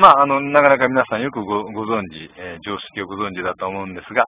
まあ、あの、なかなか皆さんよくごご存知、えー、常識をご存知だと思うんですが、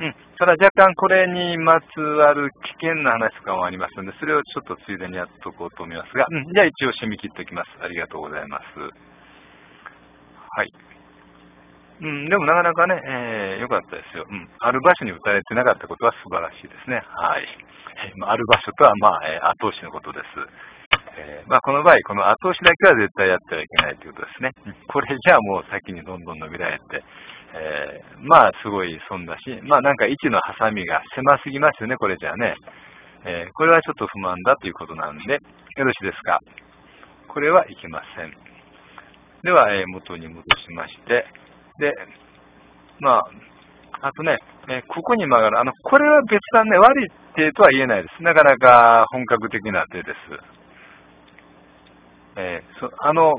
うん。ただ若干これにまつわる危険な話とかもありますので、それをちょっとついでにやっとこうと思いますが、うん。じゃあ一応締め切っておきます。ありがとうございます。はい。うん、でもなかなかね、えー、よかったですよ。うん。ある場所に打たれてなかったことは素晴らしいですね。はい。えー、ある場所とは、まあ、えー、後押しのことです。えー、まあ、この場合、この後押しだけは絶対やってはいけないということですね。これじゃあもう先にどんどん伸びられて、えー、まあ、すごい損だし、まあ、なんか位置のハサミが狭すぎますよね、これじゃあね。えー、これはちょっと不満だということなんで、よろしいですか？これはいけません。では、えー、元に戻しまして、で、まあ、あとね、えここに曲がる。あの、これは別段ね、悪い手とは言えないです。なかなか本格的な手です。えー、そあの、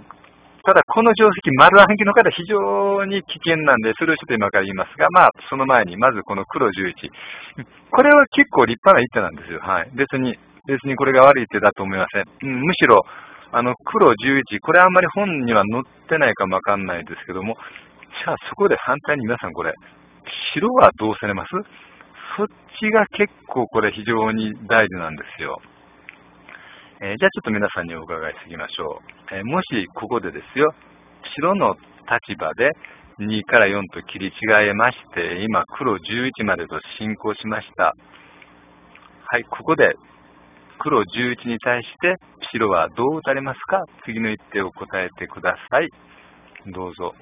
ただこの定石、丸暗記の方非常に危険なんで、それをちょっと今から言いますが、まあ、その前に、まずこの黒11。これは結構立派な一手なんですよ。はい。別に、別にこれが悪い手だと思いません。うん、むしろ、あの、黒11、これあんまり本には載ってないかもわかんないですけども、じゃあそこで反対に皆さんこれ、白はどうされます？そっちが結構これ非常に大事なんですよ。えー、じゃあちょっと皆さんにお伺いしていきましょう。えー、もしここでですよ、白の立場で2から4と切り違えまして、今黒11までと進行しました。はい、ここで黒11に対して白はどう打たれますか？次の一手を答えてください。どうぞ。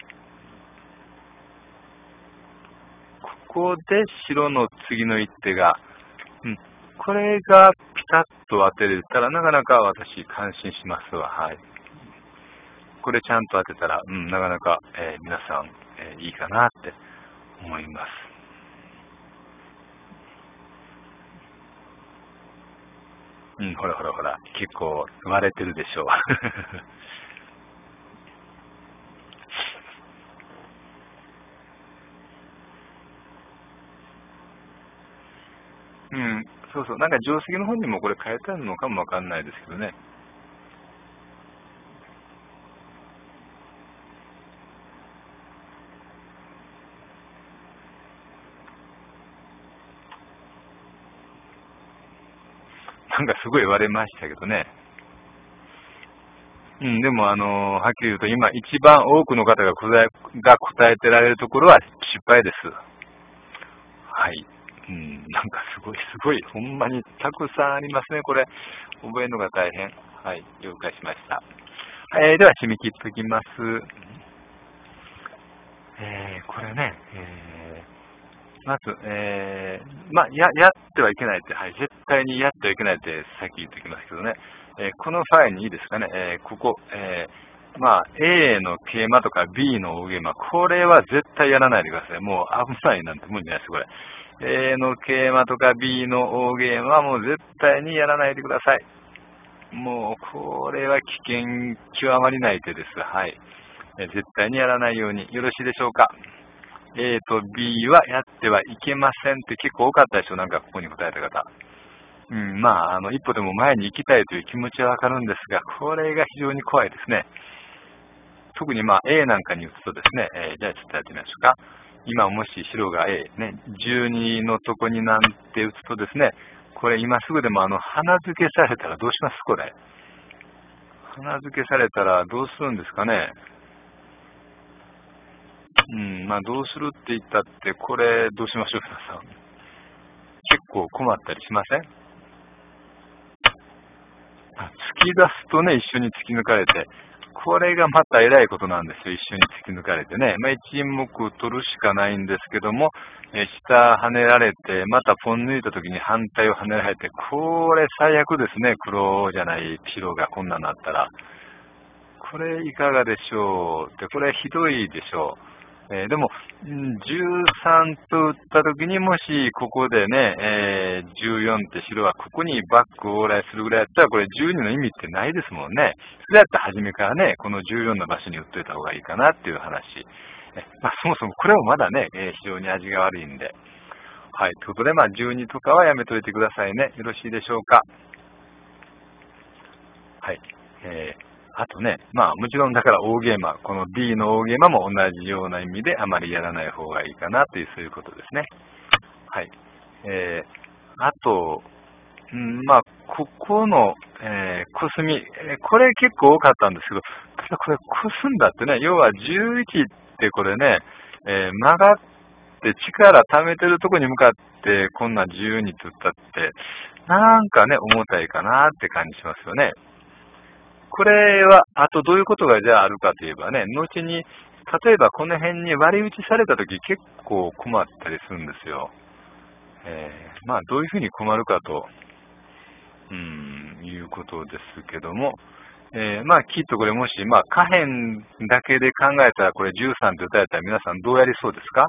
ここで白の次の一手が、うん、これがピタッと当てれたら、なかなか私、感心しますわ。はい。これちゃんと当てたら、うん、なかなか、えー、皆さん、えー、いいかなって思います。うん、ほらほらほら、結構割れてるでしょう。うん、そうそう、なんか定石の本にもこれ書いてあるのかもわかんないですけどね。なんかすごい言われましたけどね。うん、でも、あのはっきり言うと、今、一番多くの方が答えが答えてられるところは失敗です。はい。うん、なんかすごい、すごい、ほんまにたくさんありますね、これ。覚えるのが大変。はい、了解しました。えー、では、締め切っておきます。えー、これね、えー、まず、えー、まあ、や、やってはいけないって、はい、絶対にやってはいけないってさっき言っておきますけどね、えー、この際にいいですかね、えー、ここ、えー、まあ、A の桂馬とか B の大桂馬、これは絶対やらないでください。もう危ないなんて無理ないです、これ。A の桂馬とか B の大ゲームはもう絶対にやらないでください。もう、これは危険極まりない手です。はい。絶対にやらないようによろしいでしょうか？A と B はやってはいけませんって結構多かったでしょ、なんかここに答えた方。うん、まあ、あの、一歩でも前に行きたいという気持ちはわかるんですが、これが非常に怖いですね。特にまあ A なんかに打つとですね、えー、じゃあちょっとやってみましょうか。今もし白が A、ね、12のとこになんて打つとですね、これ今すぐでもあの、花付けされたらどうします？これ。花付けされたらどうするんですかね？うん、まあどうするって言ったって、これどうしましょう、皆さん。結構困ったりしません？突き出すとね、一緒に突き抜かれて、これがまた偉いことなんですよ。一緒に突き抜かれてね。まあ、一目取るしかないんですけども、え下跳ねられて、またポン抜いた時に反対を跳ねられて、これ最悪ですね。黒じゃない白がこんなになったら。これいかがでしょうって、これひどいでしょう。えー、でも、13と打ったときにもし、ここでね、えー、14って白はここにバック往来するぐらいやったら、これ12の意味ってないですもんね。それやったら初めからね、この14の場所に打っといた方がいいかなっていう話。えまあ、そもそもこれもまだね、えー、非常に味が悪いんで。はい。ということで、まあ、12とかはやめといてくださいね。よろしいでしょうか。はい。えーあとね、まあもちろんだから大ゲーマー、この D の大ゲーマーも同じような意味であまりやらない方がいいかなというそういうことですね。はい。えー、あと、うん、まあ、ここの、えー、コスミ、え、これ結構多かったんですけど、ただこれコスんだってね、要は11ってこれね、えー、曲がって力溜めてるとこに向かってこんな12つったって、なんかね、重たいかなって感じしますよね。これは、あとどういうことがじゃああるかといえばね、後に、例えばこの辺に割り打ちされたとき結構困ったりするんですよ。えー、まあどういうふうに困るかと、うん、いうことですけども、えー、まあきっとこれもし、まあ可変だけで考えたらこれ13って打たれたら皆さんどうやりそうですか？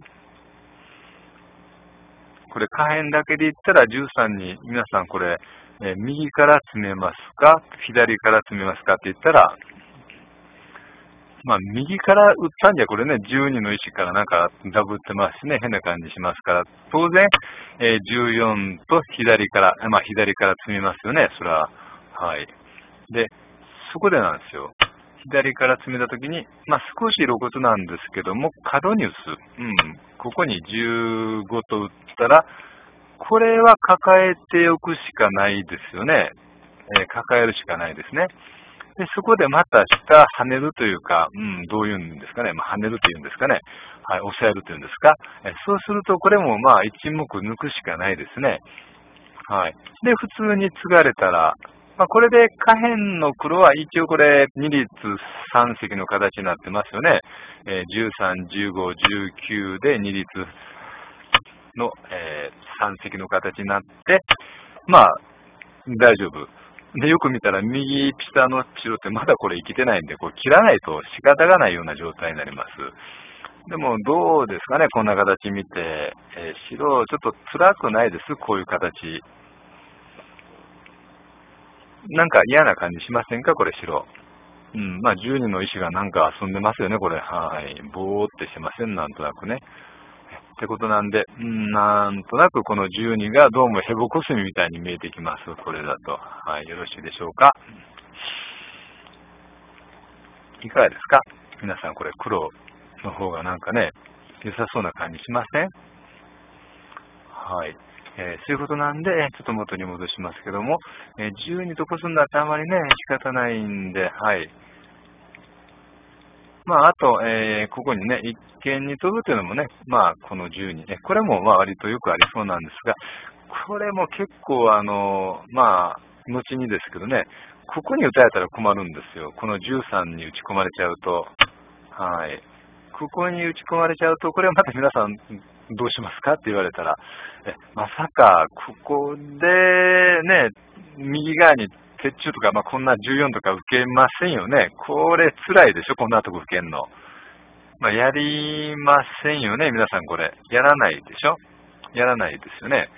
これ可変だけで言ったら13に皆さんこれ、え右から詰めますか？左から詰めますか？って言ったら、まあ、右から打ったんじゃ、これね、12の石からなんかダブってますしね、変な感じしますから、当然、え、14と左から、まあ、左から積みますよね、それは。はい。で、そこでなんですよ。左から詰めたときに、まあ、少し露骨なんですけども、角に打つ。うん。ここに15と打ったら、これは抱えておくしかないですよね。えー、抱えるしかないですね。で、そこでまた下跳ねるというか、うん、どういうんですかね。まあ、跳ねるというんですかね。はい、押さえるというんですか。えそうすると、これもまあ、一目抜くしかないですね。はい。で、普通に継がれたら、まあ、これで下辺の黒は一応これ2列3積の形になってますよね。えー、13、15、19で2列の、えー、3積の形になって、まあ、大丈夫。で、よく見たら右下の白ってまだこれ生きてないんで、これ切らないと仕方がないような状態になります。でも、どうですかね、こんな形見て。えー、白、ちょっと辛くないです、こういう形。なんか嫌な感じしませんか？これ白。うん、まあ12の石がなんか遊んでますよね、これ。はい。ぼーってしてません、なんとなくね。ってことなんで、うん、なんとなくこの12がどうもヘボコスミみたいに見えてきます、これだと。はい、よろしいでしょうか。いかがですか？皆さんこれ黒の方がなんかね、良さそうな感じしません？はい。えー、そういうことなんで、ちょっと元に戻しますけども、えー、12とこすんだってあまりね、仕方ないんで、はい。まあ、あと、えー、ここにね、一見に飛ぶというのもね、まあ、この12ね、これもまあ割とよくありそうなんですが、これも結構、あの、まあ、後にですけどね、ここに打たれたら困るんですよ。この13に打ち込まれちゃうと。はい。ここに打ち込まれちゃうと、これはまた皆さんどうしますかって言われたら、えまさか、ここでね、右側に鉄柱とか、まあ、こんな14とか受けませんよね。これ辛いでしょ、こんなとこ受けんの。まあ、やりませんよね、皆さんこれ。やらないでしょやらないですよね。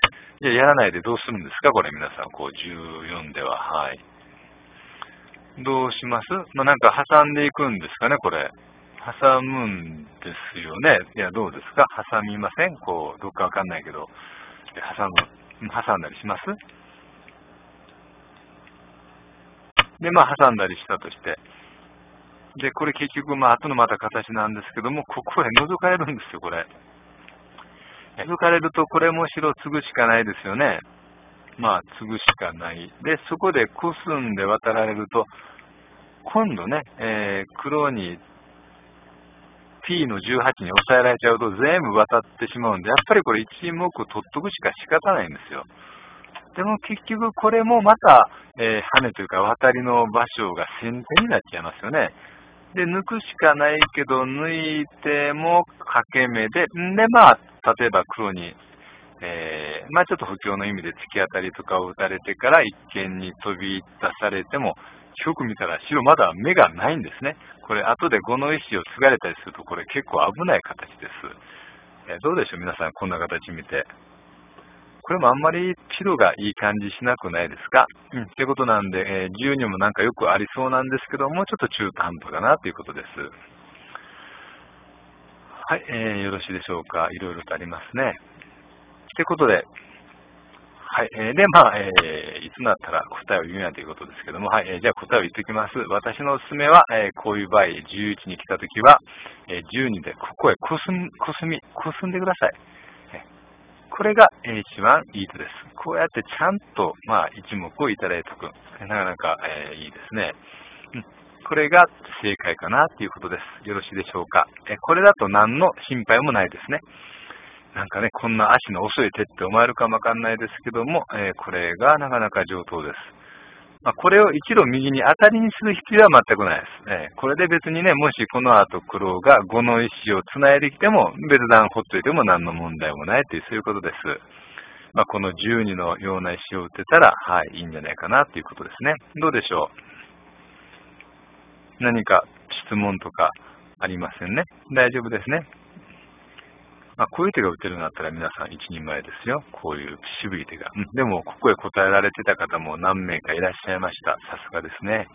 いや、やらないでどうするんですかこれ皆さん、こう14では。はい。どうします？まあ、なんか挟んでいくんですかね、これ。挟むんですよね。いや、どうですか？挟みません？こう、どっかわかんないけど、挟む、挟んだりします？で、まあ、挟んだりしたとして。で、これ結局、まあ、後のまた形なんですけども、ここへ覗かれるんですよ、これ。覗かれると、これも白継ぐしかないですよね。まあ、継ぐしかない。で、そこでコスんで渡られると、今度ね、えー、黒に P の18に抑えられちゃうと全部渡ってしまうんで、やっぱりこれ1目取っとくしか仕方ないんですよ。でも結局これもまた、えー、羽というか渡りの場所が先手になっちゃいますよね。で、抜くしかないけど、抜いても掛け目で、んで、まあ、例えば黒に、えー、まあちょっと不況の意味で突き当たりとかを打たれてから一見に飛び出されても、よく見たら白まだ目がないんですね。これ後で5の石を継がれたりするとこれ結構危ない形です。えどうでしょう皆さんこんな形見て。これもあんまり白がいい感じしなくないですか？うん。ということなんで、えー、12もなんかよくありそうなんですけども、ちょっと中途半端かなということです。はい、えー、よろしいでしょうか？いろいろとありますね。ということで、はい。はい。えー、で、まあ、えー、いつになったら答えを言うやということですけども、はい。えー、じゃあ答えを言っておきます。私のおすすめは、えー、こういう場合、11に来たときは、えー、12でここへこすん、こすみ、こすんでください。これが一番いいとです。こうやってちゃんと、まあ、一目をいただいておく。なかなか、えー、いいですね。うんこれが正解かなということです。よろしいでしょうか。えこれだと何の心配もないですね。なんかね、こんな足の遅い手って思えるかもわかんないですけども、えこれがなかなか上等です。まあ、これを一度右に当たりにする必要は全くないです。えこれで別にね、もしこの後黒が5の石を繋いできても、別段ほっといても何の問題もないという、そういうことです。まあ、この12のような石を打てたら、はい、いいんじゃないかなということですね。どうでしょう？何か質問とかありませんね？大丈夫ですね？まあ、こういう手が打てるようになったら皆さん一人前ですよ。こういう渋い手が。うん、でも、ここへ答えられてた方も何名かいらっしゃいました。さすがですね。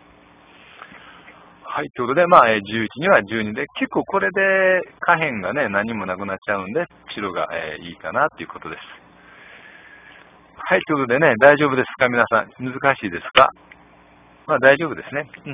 はい。ということで、まあ、11には12で、結構これで下辺がね、何もなくなっちゃうんで、白が、えー、いいかなということです。はい。ということでね、大丈夫ですか？皆さん。難しいですか？まあ大丈夫ですね。うん